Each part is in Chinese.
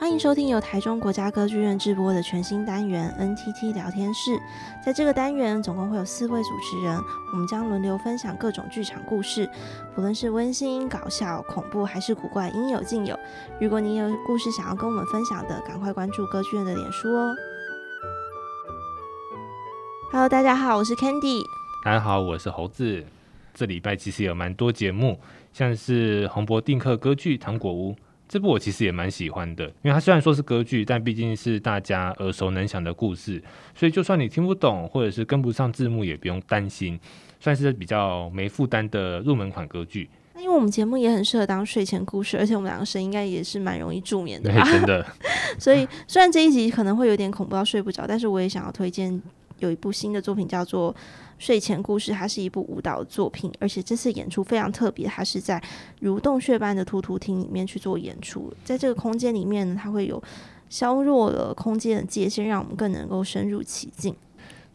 欢迎收听由台中国家歌剧院制播的全新单元 NTT 聊天室。在这个单元，总共会有四位主持人，我们将轮流分享各种剧场故事，不论是温馨、搞笑、恐怖还是古怪，应有尽有。如果你有故事想要跟我们分享的，赶快关注歌剧院的脸书哦。Hello，大家好，我是 Candy。大家好，我是猴子。这礼拜其实有蛮多节目，像是洪博定克歌剧《糖果屋》。这部我其实也蛮喜欢的，因为它虽然说是歌剧，但毕竟是大家耳熟能详的故事，所以就算你听不懂或者是跟不上字幕，也不用担心，算是比较没负担的入门款歌剧。那因为我们节目也很适合当睡前故事，而且我们两个声音应该也是蛮容易助眠的，真的。所以虽然这一集可能会有点恐怖到睡不着，但是我也想要推荐有一部新的作品叫做。睡前故事，它是一部舞蹈作品，而且这次演出非常特别，它是在如洞穴般的突突厅里面去做演出。在这个空间里面呢，它会有削弱了空间的界限，让我们更能够深入其境。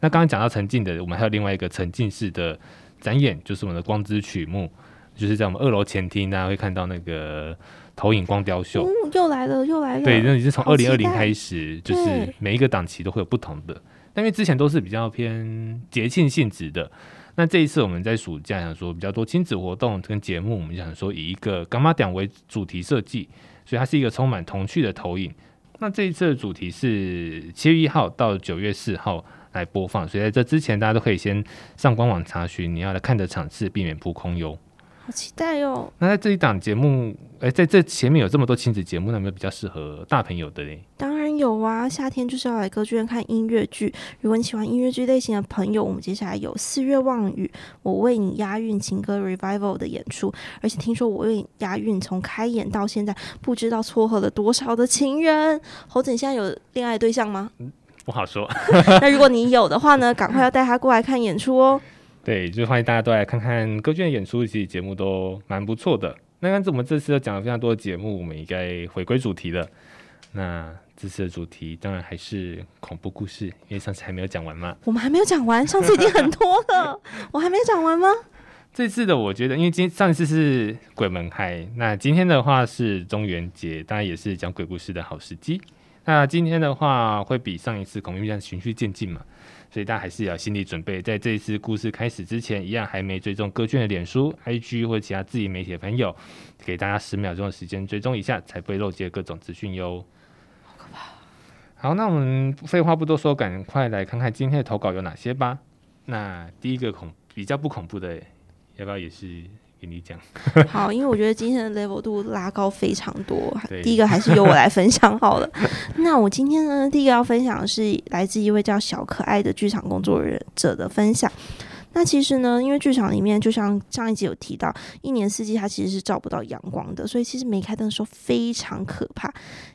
那刚刚讲到沉浸的，我们还有另外一个沉浸式的展演，就是我们的光之曲目，就是在我们二楼前厅，大家会看到那个投影光雕秀。嗯，又来了，又来了。对，那你是从二零二零开始，就是每一个档期都会有不同的。但因为之前都是比较偏节庆性质的，那这一次我们在暑假想说比较多亲子活动跟节目，我们想说以一个干妈点为主题设计，所以它是一个充满童趣的投影。那这一次的主题是七月一号到九月四号来播放，所以在这之前大家都可以先上官网查询你要来看的场次，避免扑空哟。好期待哟！那在这一档节目，哎、欸，在这前面有这么多亲子节目，那有没有比较适合大朋友的嘞？当然有啊！夏天就是要来歌剧院看音乐剧。如果你喜欢音乐剧类型的朋友，我们接下来有《四月望雨》，我为你押韵情歌 Revival 的演出。而且听说我为你押韵从开演到现在，不知道撮合了多少的情人。猴子，你现在有恋爱对象吗？嗯，不好说。那如果你有的话呢？赶快要带他过来看演出哦。对，就欢迎大家都来看看歌剧院演出，其实节目都蛮不错的。那刚才我们这次又讲了非常多的节目，我们应该回归主题了。那这次的主题当然还是恐怖故事，因为上次还没有讲完嘛。我们还没有讲完，上次已经很多了，我还没讲完吗？这次的我觉得，因为今上一次是鬼门开，那今天的话是中元节，当然也是讲鬼故事的好时机。那今天的话会比上一次恐怖片循序渐进嘛。所以大家还是要心理准备，在这一次故事开始之前，一样还没追踪歌剧的脸书、IG 或者其他自己媒体的朋友，给大家十秒钟的时间追踪一下，才不会漏接各种资讯哟。好那我们废话不多说，赶快来看看今天的投稿有哪些吧。那第一个恐比较不恐怖的，要不要也是？给你讲 好，因为我觉得今天的 level 度拉高非常多。第一个还是由我来分享好了。那我今天呢，第一个要分享的是来自一位叫小可爱的剧场工作人者的分享。那其实呢，因为剧场里面就像上一集有提到，一年四季它其实是照不到阳光的，所以其实没开灯的时候非常可怕。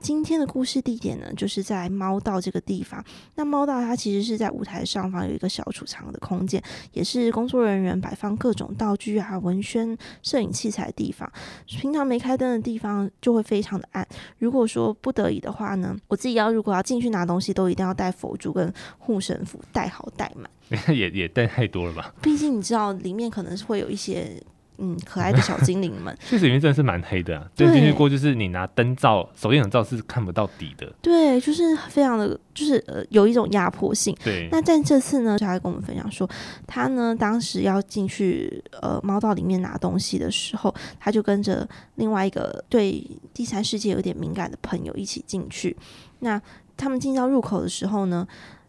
今天的故事地点呢，就是在猫道这个地方。那猫道它其实是在舞台上方有一个小储藏的空间，也是工作人员摆放各种道具啊、文宣、摄影器材的地方。平常没开灯的地方就会非常的暗。如果说不得已的话呢，我自己要如果要进去拿东西，都一定要带佛珠跟护身符，带好带满。也也带太多了吧？毕竟你知道，里面可能是会有一些嗯可爱的小精灵们。确实，里面真的是蛮黑的、啊。对，进去过就是你拿灯照、手电筒照是看不到底的。对，就是非常的，就是呃有一种压迫性。对。那在这次呢，他还跟我们分享说，他呢当时要进去呃猫道里面拿东西的时候，他就跟着另外一个对第三世界有点敏感的朋友一起进去。那他们进到入口的时候呢，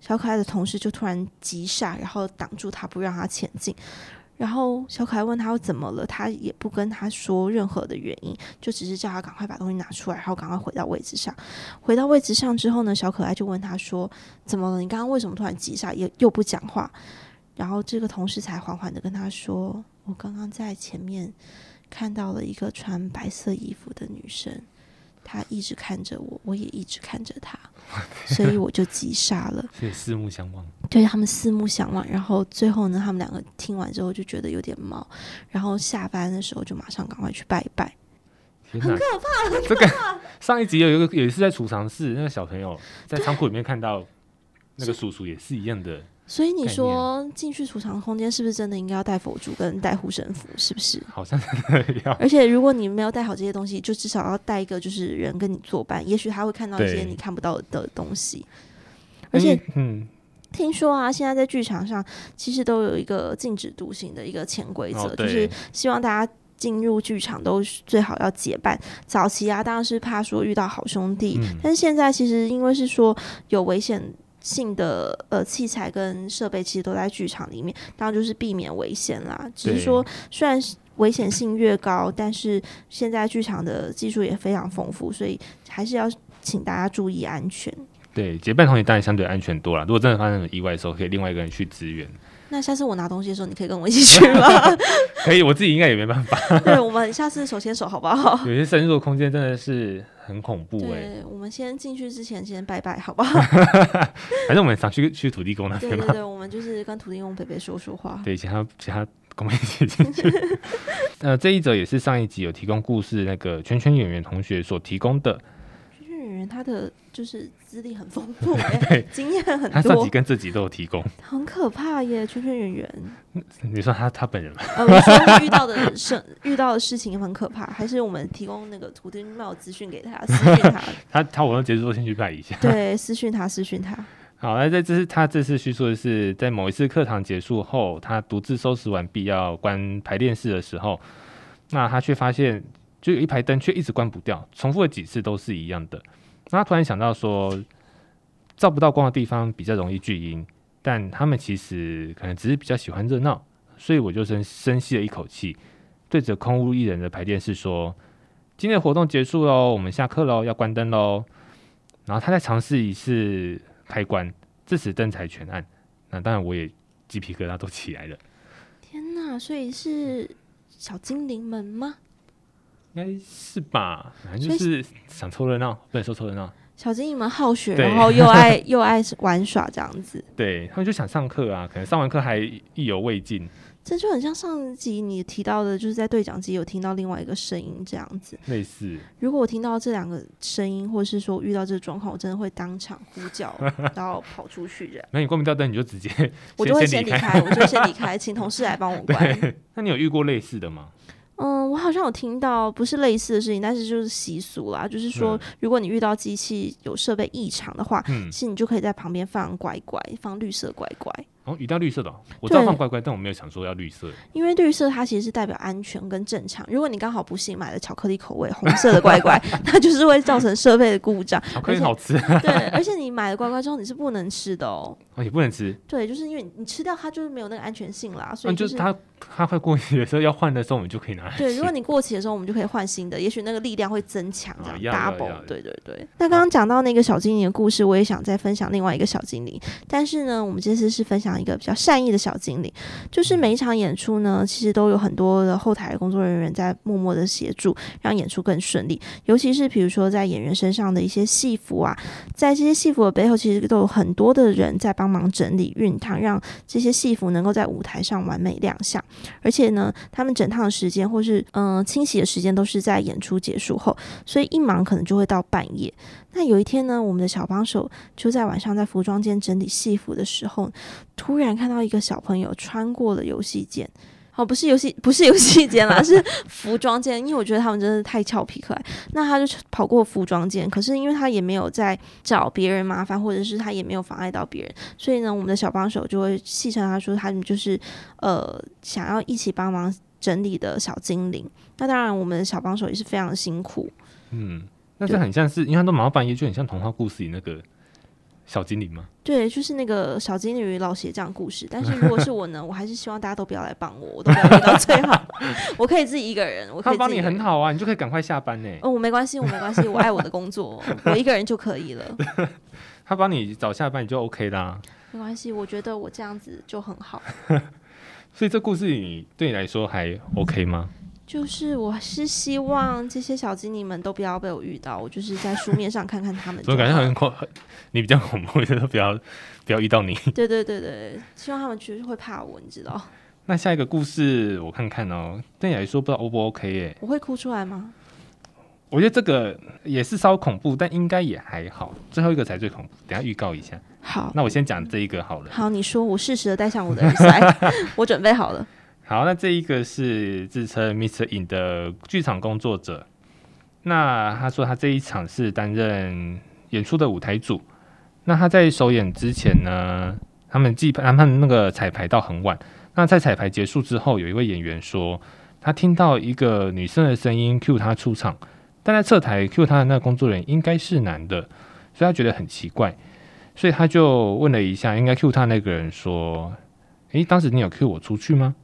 小可爱的同事就突然急刹，然后挡住他，不让他前进。然后小可爱问他又怎么了，他也不跟他说任何的原因，就只是叫他赶快把东西拿出来，然后赶快回到位置上。回到位置上之后呢，小可爱就问他说：“怎么了？你刚刚为什么突然急刹，又又不讲话？”然后这个同事才缓缓的跟他说：“我刚刚在前面看到了一个穿白色衣服的女生。”她一直看着我，我也一直看着她，所以我就急刹了。所以四目相望，对，他们四目相望，然后最后呢，他们两个听完之后就觉得有点毛，然后下班的时候就马上赶快去拜一拜。很可怕，很可怕。这个上一集有一个也是在储藏室，那个小朋友在仓库里面看到那个叔叔也是一样的。所以你说进去储藏空间是不是真的应该要带佛珠跟带护身符？是不是？好像真的要。而且如果你没有带好这些东西，就至少要带一个，就是人跟你作伴，也许他会看到一些你看不到的东西。而且，嗯，听说啊，现在在剧场上其实都有一个禁止独行的一个潜规则，就是希望大家进入剧场都最好要结伴。早期啊，当然是怕说遇到好兄弟，嗯、但是现在其实因为是说有危险。性的呃器材跟设备其实都在剧场里面，当然就是避免危险啦。只是说，虽然危险性越高，但是现在剧场的技术也非常丰富，所以还是要请大家注意安全。对，结伴同行当然相对安全多了。如果真的发生意外的时候，可以另外一个人去支援。那下次我拿东西的时候，你可以跟我一起去吗？可以，我自己应该也没办法。对，我们下次手牵手好不好？有些深入的空间真的是。很恐怖哎、欸！我们先进去之前先拜拜，好不好？反正我们想去去土地公那边。对对对，我们就是跟土地公伯伯说说话。对，其他其他公们一起进去。呃，这一则也是上一集有提供故事那个圈圈演员同学所提供的。他的就是资历很丰富，对，经验很多。他上集跟自己都有提供，很可怕耶！圈圈圆圆，你说他他本人吗？呃，我说遇到的事遇到的事情很可怕，还是我们提供那个土地庙资讯给他，私讯他。他他活动结束后先去拜一下。对，私讯他，私讯他。好，那在这是他这次叙述的是，在某一次课堂结束后，他独自收拾完毕要关排练室的时候，那他却发现。就有一排灯却一直关不掉，重复了几次都是一样的。他突然想到说，照不到光的地方比较容易聚阴，但他们其实可能只是比较喜欢热闹，所以我就深深吸了一口气，对着空无一人的排练室说：“今天的活动结束喽，我们下课喽，要关灯喽。”然后他再尝试一次开关，这时灯才全暗。那当然我也鸡皮疙瘩都起来了。天哪！所以是小精灵们吗？应该是吧，反正就是想凑热闹，不能说凑热闹。小精灵们好学，然后又爱 又爱玩耍这样子。对，他们就想上课啊，可能上完课还意犹未尽。这就很像上集你提到的，就是在对讲机有听到另外一个声音这样子。类似，如果我听到这两个声音，或者是说遇到这个状况，我真的会当场呼叫，然后跑出去这样。那你关不掉灯，你就直接我就会先离开，我就先离开，请同事来帮我 关。那你有遇过类似的吗？嗯，我好像有听到不是类似的事情，但是就是习俗啦，就是说，如果你遇到机器有设备异常的话，嗯，其实你就可以在旁边放乖乖，放绿色乖乖。哦，一定要绿色的，哦，我知道放乖乖，但我没有想说要绿色。因为绿色它其实是代表安全跟正常。如果你刚好不幸买了巧克力口味红色的乖乖，它就是会造成设备的故障。巧克力好吃。对，而且你买了乖乖之后你是不能吃的哦。哦，也不能吃。对，就是因为你吃掉它就是没有那个安全性啦，所以就是、它它快过期的时候要换的时候，我们就可以拿来。对，如果你过期的时候，我们就可以换新的，也许那个力量会增强这样、哦、double。对对对。那刚刚讲到那个小精灵的故事，我也想再分享另外一个小精灵，但是呢，我们这次是分享一个比较善意的。小精灵，就是每一场演出呢，其实都有很多的后台的工作人员在默默的协助，让演出更顺利。尤其是比如说在演员身上的一些戏服啊，在这些戏服的背后，其实都有很多的人在帮忙整理、熨烫，让这些戏服能够在舞台上完美亮相。而且呢，他们整趟的时间或是嗯、呃、清洗的时间都是在演出结束后，所以一忙可能就会到半夜。那有一天呢，我们的小帮手就在晚上在服装间整理戏服的时候，突然看到一个小朋友穿过了游戏间，哦，不是游戏，不是游戏间啦，是服装间。因为我觉得他们真的太俏皮可爱，那他就跑过服装间，可是因为他也没有在找别人麻烦，或者是他也没有妨碍到别人，所以呢，我们的小帮手就会戏称他说他们就是呃想要一起帮忙整理的小精灵。那当然，我们的小帮手也是非常辛苦，嗯。但是很像是，因为他都忙到半夜，就很像童话故事里那个小精灵吗？对，就是那个小精灵与老鞋这样故事。但是 如果是我呢，我还是希望大家都不要来帮我，我都不要遇到最好，我 可以自己一个人。我可以他帮你很好啊，你就可以赶快下班呢。哦，我没关系，我没关系，我爱我的工作，我一个人就可以了。他帮你早下班，你就 OK 啦。没关系，我觉得我这样子就很好。所以这故事里对你来说还 OK 吗？就是我是希望这些小精灵们都不要被我遇到，我就是在书面上看看他们。我感觉很恐，你比较恐怖，我觉得不要不要遇到你。对对对对，希望他们就是会怕我，你知道。那下一个故事我看看哦，对你来说不知道 O 不 OK 耶？我会哭出来吗？我觉得这个也是稍恐怖，但应该也还好。最后一个才最恐怖，等下预告一下。好，那我先讲这一个好了。好，你说，我适时的戴上我的耳塞，我准备好了。好，那这一个是自称 Mr. In 的剧场工作者。那他说他这一场是担任演出的舞台组。那他在首演之前呢，他们记他们那个彩排到很晚。那在彩排结束之后，有一位演员说，他听到一个女生的声音 cue 他出场，但在侧台 cue 他的那个工作人员应该是男的，所以他觉得很奇怪，所以他就问了一下，应该 cue 他那个人说：“诶，当时你有 cue 我出去吗？”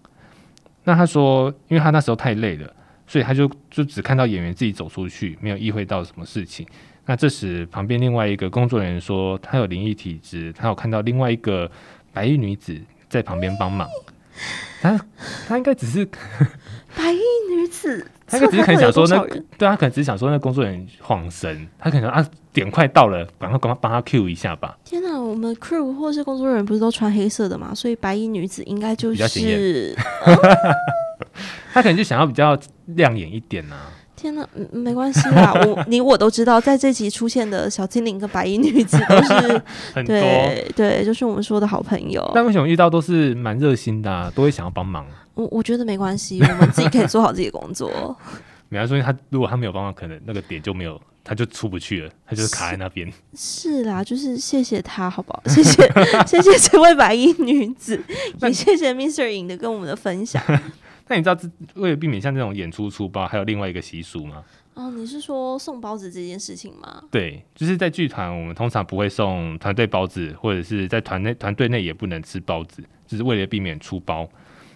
那他说，因为他那时候太累了，所以他就就只看到演员自己走出去，没有意会到什么事情。那这时旁边另外一个工作人员说，他有灵异体质，他有看到另外一个白衣女子在旁边帮忙。他他应该只是白 衣女子，他可能只是想说那对他可能只是想说那工作人员晃神，他可能啊点快到了，赶快赶快帮他 Q 一下吧。天哪，我们 crew 或是工作人员不是都穿黑色的嘛？所以白衣女子应该就是 他可能就想要比较亮眼一点呐、啊。天哪，没关系啦，我 你我都知道，在这集出现的小精灵跟白衣女子都是 很多，对对，就是我们说的好朋友。但为什么遇到都是蛮热心的、啊，都会想要帮忙？我我觉得没关系，我们自己可以做好自己的工作。比方说他如果他没有帮忙，可能那个点就没有，他就出不去了，他就是卡在那边。是啦，就是谢谢他，好不好？谢谢谢谢这位白衣女子，也谢谢 Mr. In 的跟我们的分享。那你知道，为了避免像这种演出出包，还有另外一个习俗吗？哦，你是说送包子这件事情吗？对，就是在剧团，我们通常不会送团队包子，或者是在团内团队内也不能吃包子，就是为了避免出包。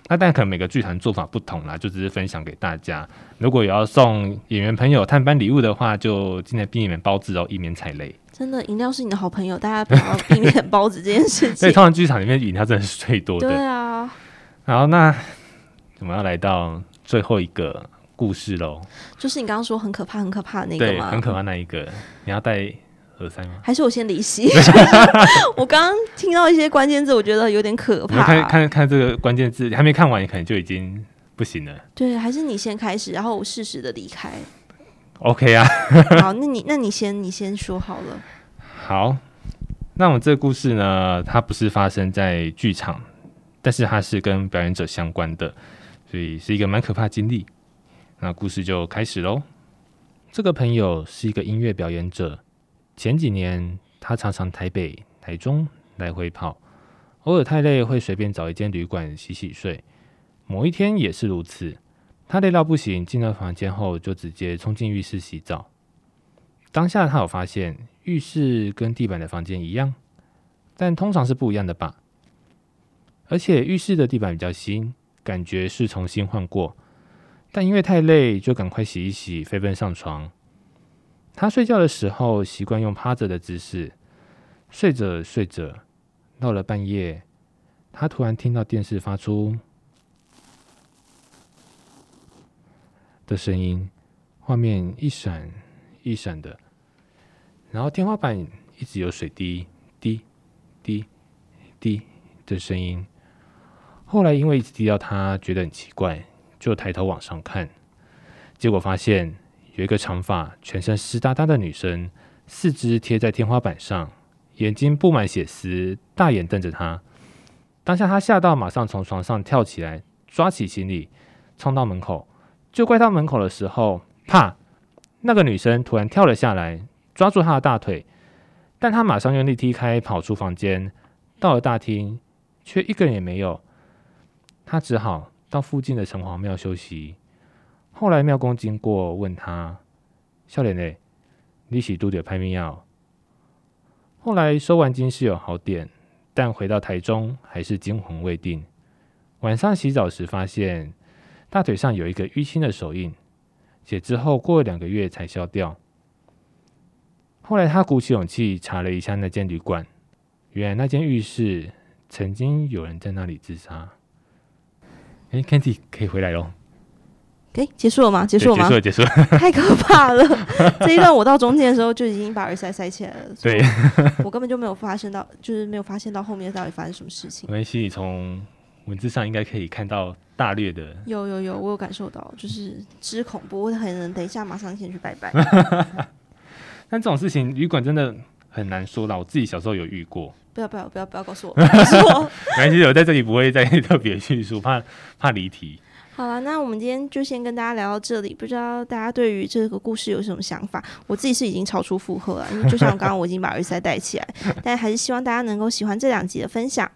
那但可能每个剧团做法不同啦，就只是分享给大家。如果有要送演员朋友探班礼物的话，就尽量避免包子哦，以免踩雷。真的，饮料是你的好朋友，大家不要避免包子这件事 情。所以通常剧场里面饮料真的是最多的。对啊。然后，那。我们要来到最后一个故事喽，就是你刚刚说很可怕、很可怕的那个吗？对，很可怕那一个。你要戴耳塞吗？还是我先离席？我刚刚听到一些关键字，我觉得有点可怕。看看看这个关键字，你还没看完，你可能就已经不行了。对，还是你先开始，然后我适时的离开。OK 啊。好，那你那你先你先说好了。好，那我们这个故事呢，它不是发生在剧场，但是它是跟表演者相关的。所以是一个蛮可怕的经历，那故事就开始喽。这个朋友是一个音乐表演者，前几年他常常台北、台中来回跑，偶尔太累会随便找一间旅馆洗洗睡。某一天也是如此，他累到不行，进了房间后就直接冲进浴室洗澡。当下他有发现浴室跟地板的房间一样，但通常是不一样的吧？而且浴室的地板比较新。感觉是重新换过，但因为太累，就赶快洗一洗，飞奔上床。他睡觉的时候习惯用趴着的姿势，睡着睡着，到了半夜，他突然听到电视发出的声音，画面一闪一闪的，然后天花板一直有水滴滴滴滴的声音。后来因为一直滴到他觉得很奇怪，就抬头往上看，结果发现有一个长发、全身湿哒哒的女生，四肢贴在天花板上，眼睛布满血丝，大眼瞪着他。当下他吓到，马上从床上跳起来，抓起行李冲到门口。就快到门口的时候，啪！那个女生突然跳了下来，抓住他的大腿，但他马上用力踢开，跑出房间，到了大厅，却一个人也没有。他只好到附近的城隍庙休息。后来庙公经过，问他：“笑脸嘞，你是拄着歹物仔？”后来收完金是有好点，但回到台中还是惊魂未定。晚上洗澡时发现大腿上有一个淤青的手印，且之后过了两个月才消掉。后来他鼓起勇气查了一下那间旅馆，原来那间浴室曾经有人在那里自杀。哎，Candy 可以回来喽。哎，结束了吗？结束了吗？结束了，结束了。太可怕了！这一段我到中间的时候就已经把耳塞塞起来了。对，我根本就没有发现到，就是没有发现到后面到底发生什么事情。没关系，你从文字上应该可以看到大略的。有有有，我有感受到，就是之恐怖，我很能等一下马上先去拜拜。但这种事情，旅馆真的很难说啦。我自己小时候有遇过。不要不要不要不要告诉我。没关系，我在这里不会再特别叙述，怕怕离题。好了，那我们今天就先跟大家聊到这里。不知道大家对于这个故事有什么想法？我自己是已经超出负荷了，因为就像刚刚我已经把耳塞戴起来，但还是希望大家能够喜欢这两集的分享。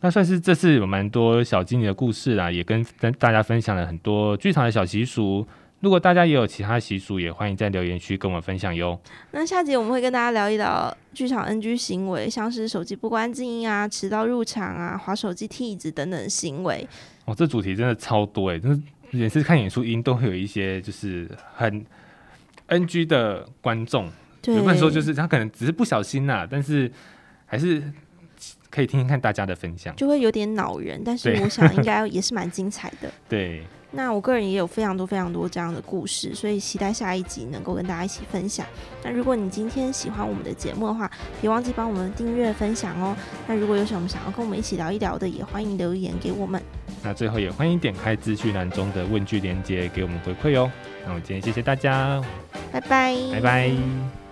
那算是这次有蛮多小精灵的故事啦，也跟跟大家分享了很多剧场的小习俗。如果大家也有其他习俗，也欢迎在留言区跟我们分享哟。那下集我们会跟大家聊一聊剧场 NG 行为，像是手机不关静音啊、迟到入场啊、滑手机、踢椅子等等行为。哦，这主题真的超多哎，真是每次看演出音都会有一些就是很 NG 的观众，有不能说就是他可能只是不小心呐、啊，但是还是可以听听看大家的分享，就会有点恼人，但是我想应该也是蛮精彩的。对。那我个人也有非常多非常多这样的故事，所以期待下一集能够跟大家一起分享。那如果你今天喜欢我们的节目的话，别忘记帮我们订阅分享哦。那如果有什么想要跟我们一起聊一聊的，也欢迎留言给我们。那最后也欢迎点开资讯栏中的问句连接给我们回馈哦。那我今天谢谢大家，拜拜，拜拜。